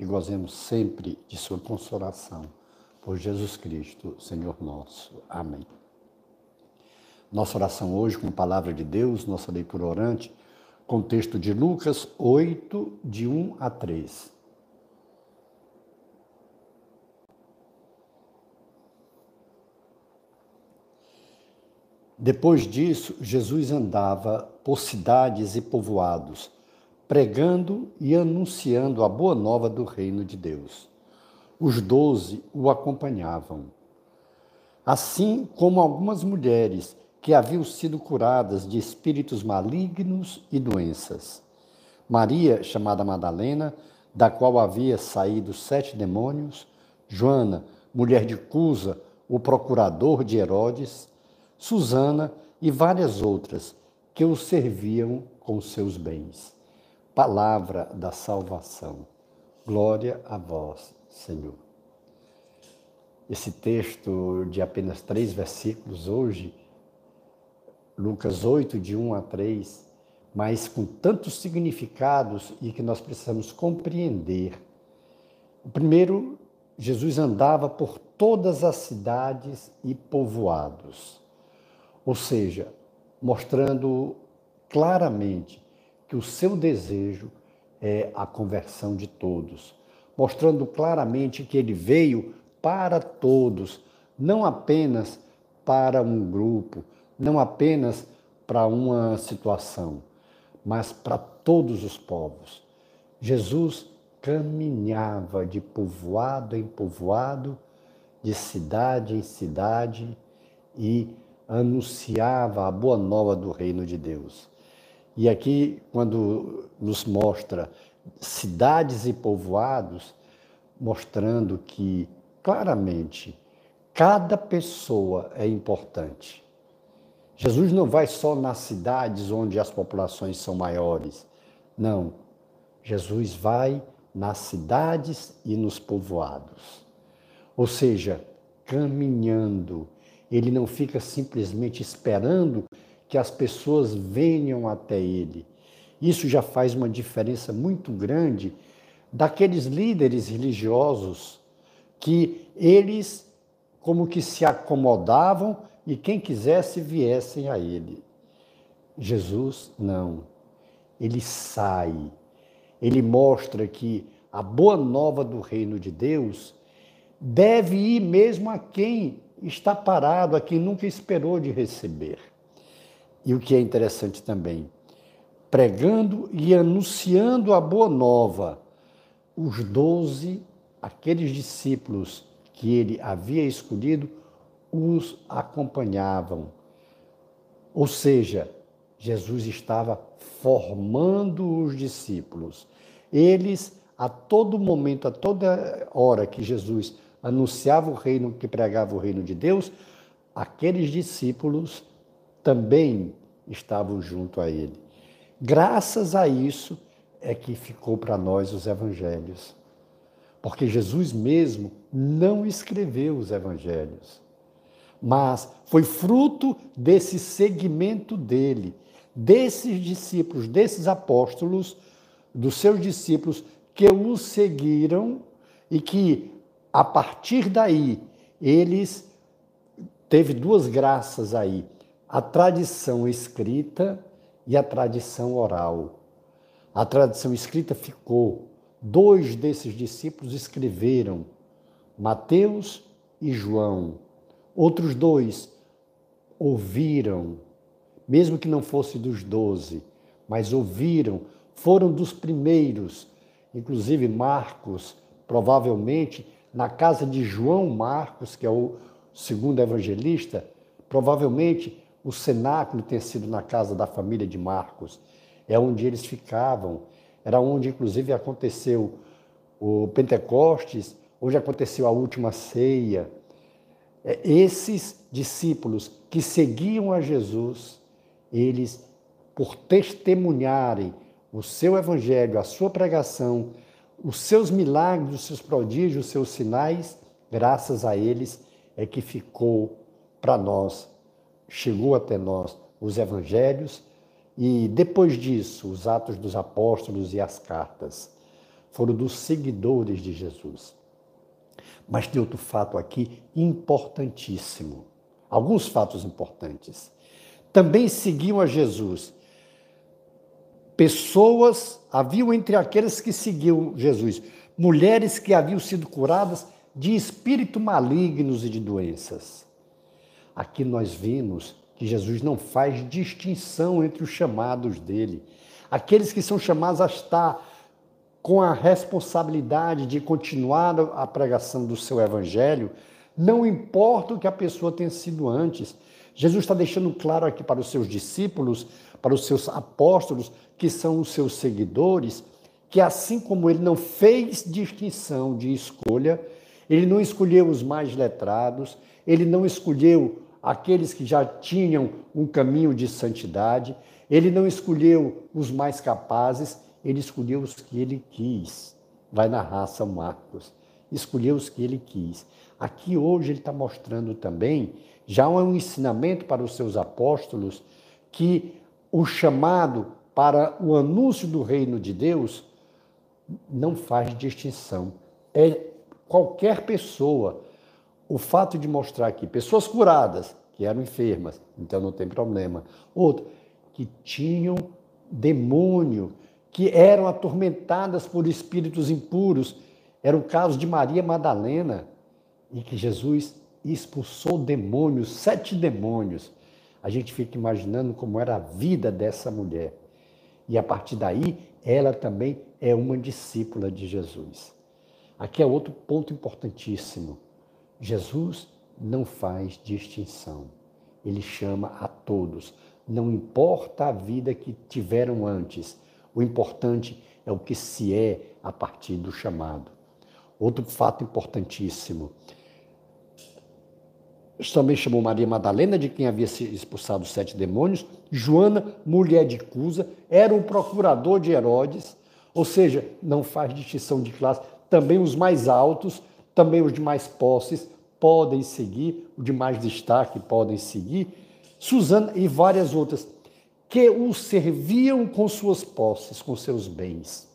e gozemos sempre de Sua consolação. Por Jesus Cristo, Senhor nosso. Amém. Nossa oração hoje com a palavra de Deus, nossa leitura orante, com texto de Lucas 8, de 1 a 3. Depois disso, Jesus andava por cidades e povoados, pregando e anunciando a boa nova do reino de Deus. Os doze o acompanhavam. Assim como algumas mulheres que haviam sido curadas de espíritos malignos e doenças. Maria, chamada Madalena, da qual havia saído sete demônios, Joana, mulher de Cusa, o procurador de Herodes, Susana e várias outras que o serviam com seus bens. Palavra da salvação. Glória a vós, Senhor. Esse texto de apenas três versículos hoje, Lucas 8, de 1 a 3, mas com tantos significados e que nós precisamos compreender. O primeiro, Jesus andava por todas as cidades e povoados ou seja, mostrando claramente que o seu desejo é a conversão de todos, mostrando claramente que ele veio para todos, não apenas para um grupo, não apenas para uma situação, mas para todos os povos. Jesus caminhava de povoado em povoado, de cidade em cidade e anunciava a boa nova do reino de Deus. E aqui, quando nos mostra cidades e povoados, mostrando que claramente cada pessoa é importante. Jesus não vai só nas cidades onde as populações são maiores. Não. Jesus vai nas cidades e nos povoados. Ou seja, caminhando ele não fica simplesmente esperando que as pessoas venham até ele. Isso já faz uma diferença muito grande daqueles líderes religiosos que eles como que se acomodavam e quem quisesse viessem a ele. Jesus não. Ele sai. Ele mostra que a boa nova do reino de Deus deve ir mesmo a quem está parado a quem nunca esperou de receber. E o que é interessante também, pregando e anunciando a boa nova, os doze, aqueles discípulos que ele havia escolhido, os acompanhavam. Ou seja, Jesus estava formando os discípulos. Eles, a todo momento, a toda hora que Jesus anunciava o reino, que pregava o reino de Deus, aqueles discípulos também estavam junto a ele. Graças a isso é que ficou para nós os evangelhos. Porque Jesus mesmo não escreveu os evangelhos, mas foi fruto desse segmento dele, desses discípulos, desses apóstolos, dos seus discípulos que o seguiram e que a partir daí, eles teve duas graças aí: a tradição escrita e a tradição oral. A tradição escrita ficou. Dois desses discípulos escreveram, Mateus e João. Outros dois ouviram, mesmo que não fosse dos doze, mas ouviram, foram dos primeiros. Inclusive Marcos, provavelmente, na casa de João Marcos, que é o segundo evangelista, provavelmente o cenáculo tenha sido na casa da família de Marcos. É onde eles ficavam. Era onde, inclusive, aconteceu o Pentecostes, hoje aconteceu a última ceia. É, esses discípulos que seguiam a Jesus, eles, por testemunharem o seu evangelho, a sua pregação, os seus milagres, os seus prodígios, os seus sinais, graças a eles é que ficou para nós, chegou até nós os evangelhos e depois disso os atos dos apóstolos e as cartas foram dos seguidores de Jesus. Mas tem outro fato aqui importantíssimo. Alguns fatos importantes. Também seguiam a Jesus. Pessoas, haviam entre aqueles que seguiam Jesus, mulheres que haviam sido curadas de espíritos malignos e de doenças. Aqui nós vimos que Jesus não faz distinção entre os chamados dele. Aqueles que são chamados a estar com a responsabilidade de continuar a pregação do seu evangelho, não importa o que a pessoa tenha sido antes. Jesus está deixando claro aqui para os seus discípulos, para os seus apóstolos, que são os seus seguidores, que assim como ele não fez distinção de escolha, ele não escolheu os mais letrados, ele não escolheu aqueles que já tinham um caminho de santidade, ele não escolheu os mais capazes, ele escolheu os que ele quis. Vai narrar São Marcos. Escolheu os que ele quis. Aqui hoje ele está mostrando também, já um ensinamento para os seus apóstolos, que o chamado para o anúncio do reino de Deus não faz distinção. É qualquer pessoa. O fato de mostrar aqui pessoas curadas, que eram enfermas, então não tem problema. Outro, que tinham demônio, que eram atormentadas por espíritos impuros. Era o caso de Maria Madalena, e que Jesus expulsou demônios, sete demônios. A gente fica imaginando como era a vida dessa mulher. E a partir daí, ela também é uma discípula de Jesus. Aqui é outro ponto importantíssimo. Jesus não faz distinção. Ele chama a todos. Não importa a vida que tiveram antes, o importante é o que se é a partir do chamado. Outro fato importantíssimo. Também chamou Maria Madalena, de quem havia se expulsado os sete demônios. Joana, mulher de Cusa, era o procurador de Herodes, ou seja, não faz distinção de classe. Também os mais altos, também os de mais posses podem seguir, os de mais destaque podem seguir. Susana e várias outras que o serviam com suas posses, com seus bens.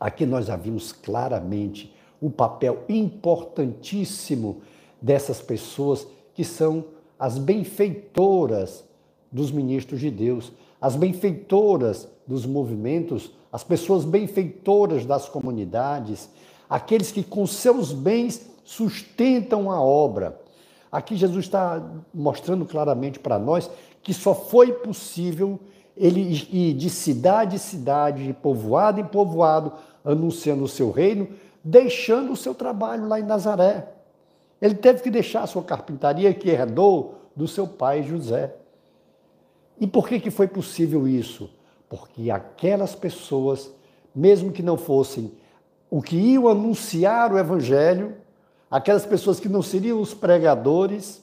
Aqui nós já vimos claramente o papel importantíssimo dessas pessoas que são as benfeitoras dos ministros de Deus, as benfeitoras dos movimentos, as pessoas benfeitoras das comunidades, aqueles que com seus bens sustentam a obra. Aqui Jesus está mostrando claramente para nós que só foi possível ele ir de cidade em cidade, de povoado em povoado, anunciando o seu reino, deixando o seu trabalho lá em Nazaré. Ele teve que deixar a sua carpintaria que herdou do seu pai José. E por que, que foi possível isso? Porque aquelas pessoas, mesmo que não fossem o que iam anunciar o evangelho, aquelas pessoas que não seriam os pregadores,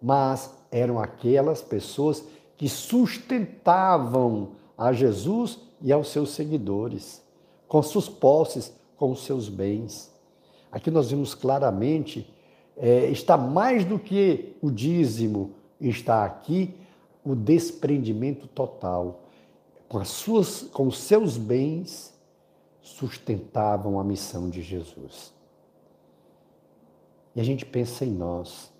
mas eram aquelas pessoas que sustentavam a Jesus e aos seus seguidores, com suas posses, com os seus bens. Aqui nós vimos claramente, é, está mais do que o dízimo, está aqui o desprendimento total. Com, as suas, com os seus bens, sustentavam a missão de Jesus. E a gente pensa em nós,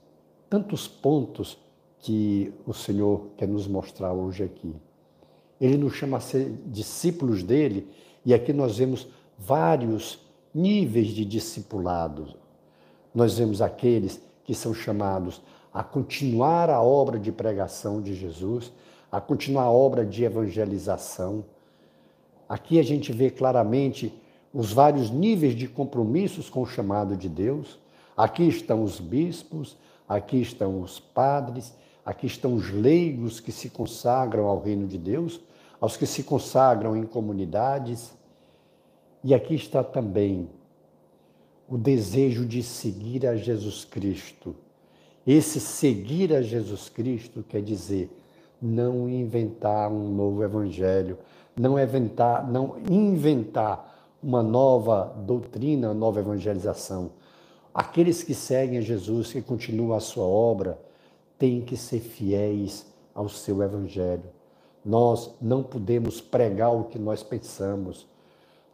tantos pontos que o Senhor quer nos mostrar hoje aqui. Ele nos chama a ser discípulos dele, e aqui nós vemos vários níveis de discipulado. Nós vemos aqueles que são chamados a continuar a obra de pregação de Jesus, a continuar a obra de evangelização. Aqui a gente vê claramente os vários níveis de compromissos com o chamado de Deus. Aqui estão os bispos, aqui estão os padres, Aqui estão os leigos que se consagram ao reino de Deus, aos que se consagram em comunidades. E aqui está também o desejo de seguir a Jesus Cristo. Esse seguir a Jesus Cristo quer dizer não inventar um novo evangelho, não inventar, não inventar uma nova doutrina, uma nova evangelização. Aqueles que seguem a Jesus, que continuam a sua obra, têm que ser fiéis ao seu evangelho. Nós não podemos pregar o que nós pensamos.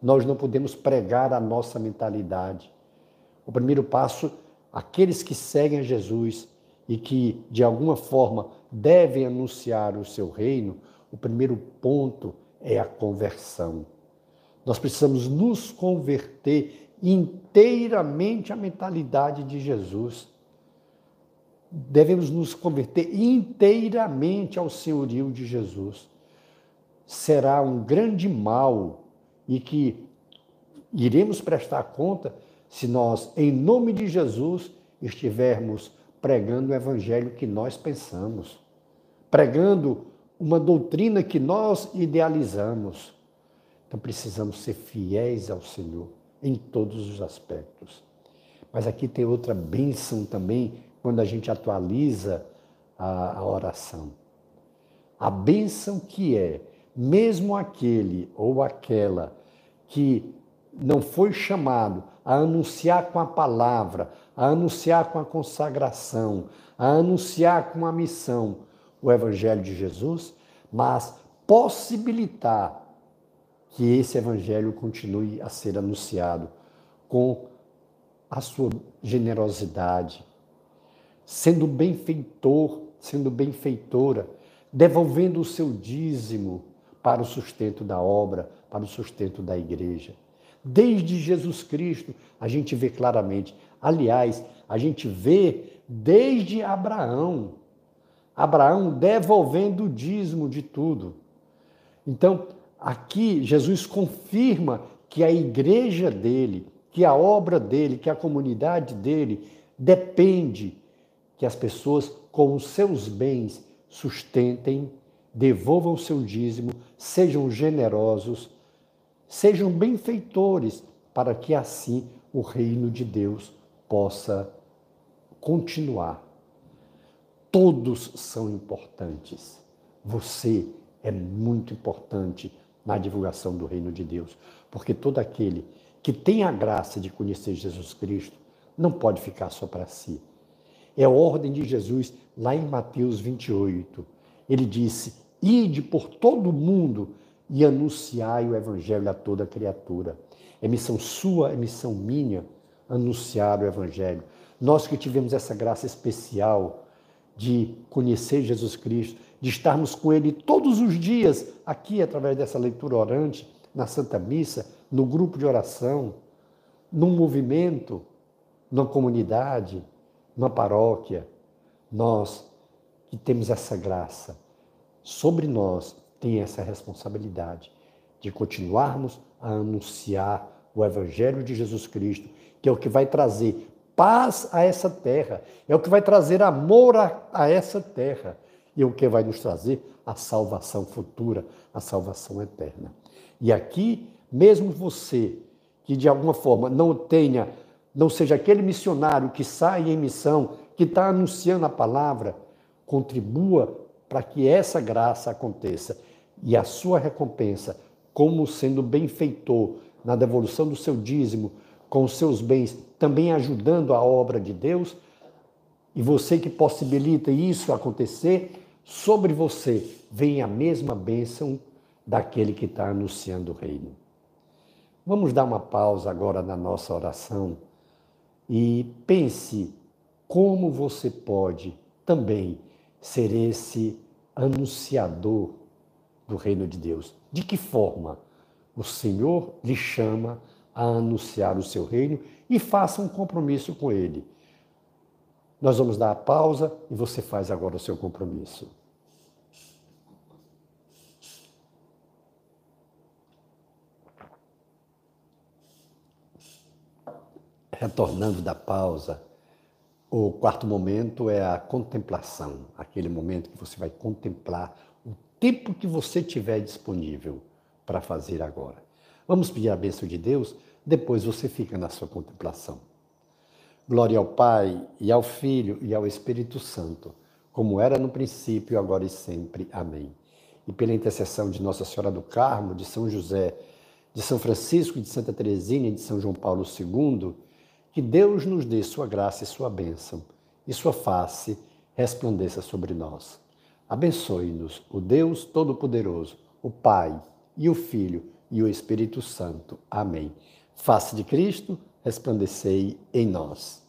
Nós não podemos pregar a nossa mentalidade. O primeiro passo, aqueles que seguem a Jesus e que, de alguma forma, devem anunciar o seu reino, o primeiro ponto é a conversão. Nós precisamos nos converter inteiramente à mentalidade de Jesus. Devemos nos converter inteiramente ao senhorio de Jesus. Será um grande mal e que iremos prestar conta se nós, em nome de Jesus, estivermos pregando o evangelho que nós pensamos, pregando uma doutrina que nós idealizamos. Então precisamos ser fiéis ao Senhor em todos os aspectos. Mas aqui tem outra bênção também quando a gente atualiza a, a oração. A bênção que é, mesmo aquele ou aquela que não foi chamado a anunciar com a palavra, a anunciar com a consagração, a anunciar com a missão o Evangelho de Jesus, mas possibilitar que esse Evangelho continue a ser anunciado com a sua generosidade, sendo benfeitor, sendo benfeitora, devolvendo o seu dízimo para o sustento da obra, para o sustento da igreja. Desde Jesus Cristo, a gente vê claramente. Aliás, a gente vê desde Abraão. Abraão devolvendo o dízimo de tudo. Então, aqui Jesus confirma que a igreja dele, que a obra dele, que a comunidade dele depende que as pessoas com os seus bens sustentem, devolvam o seu dízimo, sejam generosos Sejam benfeitores, para que assim o reino de Deus possa continuar. Todos são importantes. Você é muito importante na divulgação do reino de Deus, porque todo aquele que tem a graça de conhecer Jesus Cristo não pode ficar só para si. É a ordem de Jesus lá em Mateus 28. Ele disse: Ide por todo o mundo e anunciai o evangelho a toda criatura. É missão sua, é missão minha anunciar o evangelho. Nós que tivemos essa graça especial de conhecer Jesus Cristo, de estarmos com Ele todos os dias aqui através dessa leitura orante, na Santa Missa, no grupo de oração, num movimento, numa comunidade, numa paróquia, nós que temos essa graça sobre nós tem essa responsabilidade de continuarmos a anunciar o Evangelho de Jesus Cristo, que é o que vai trazer paz a essa terra, é o que vai trazer amor a, a essa terra. E é o que vai nos trazer a salvação futura, a salvação eterna. E aqui, mesmo você que de alguma forma não tenha, não seja aquele missionário que sai em missão, que está anunciando a palavra, contribua para que essa graça aconteça. E a sua recompensa, como sendo benfeitor na devolução do seu dízimo, com os seus bens, também ajudando a obra de Deus, e você que possibilita isso acontecer, sobre você vem a mesma bênção daquele que está anunciando o reino. Vamos dar uma pausa agora na nossa oração e pense como você pode também ser esse anunciador do reino de Deus. De que forma o Senhor lhe chama a anunciar o seu reino e faça um compromisso com ele. Nós vamos dar a pausa e você faz agora o seu compromisso. Retornando da pausa, o quarto momento é a contemplação, aquele momento que você vai contemplar tempo que você tiver disponível para fazer agora. Vamos pedir a bênção de Deus depois você fica na sua contemplação. Glória ao Pai, e ao Filho, e ao Espírito Santo, como era no princípio, agora e sempre. Amém. E pela intercessão de Nossa Senhora do Carmo, de São José, de São Francisco, de Santa Teresina e de São João Paulo II, que Deus nos dê sua graça e sua bênção, e sua face resplandeça sobre nós. Abençoe-nos o Deus Todo-Poderoso, o Pai e o Filho e o Espírito Santo. Amém. Face de Cristo, resplandecei em nós.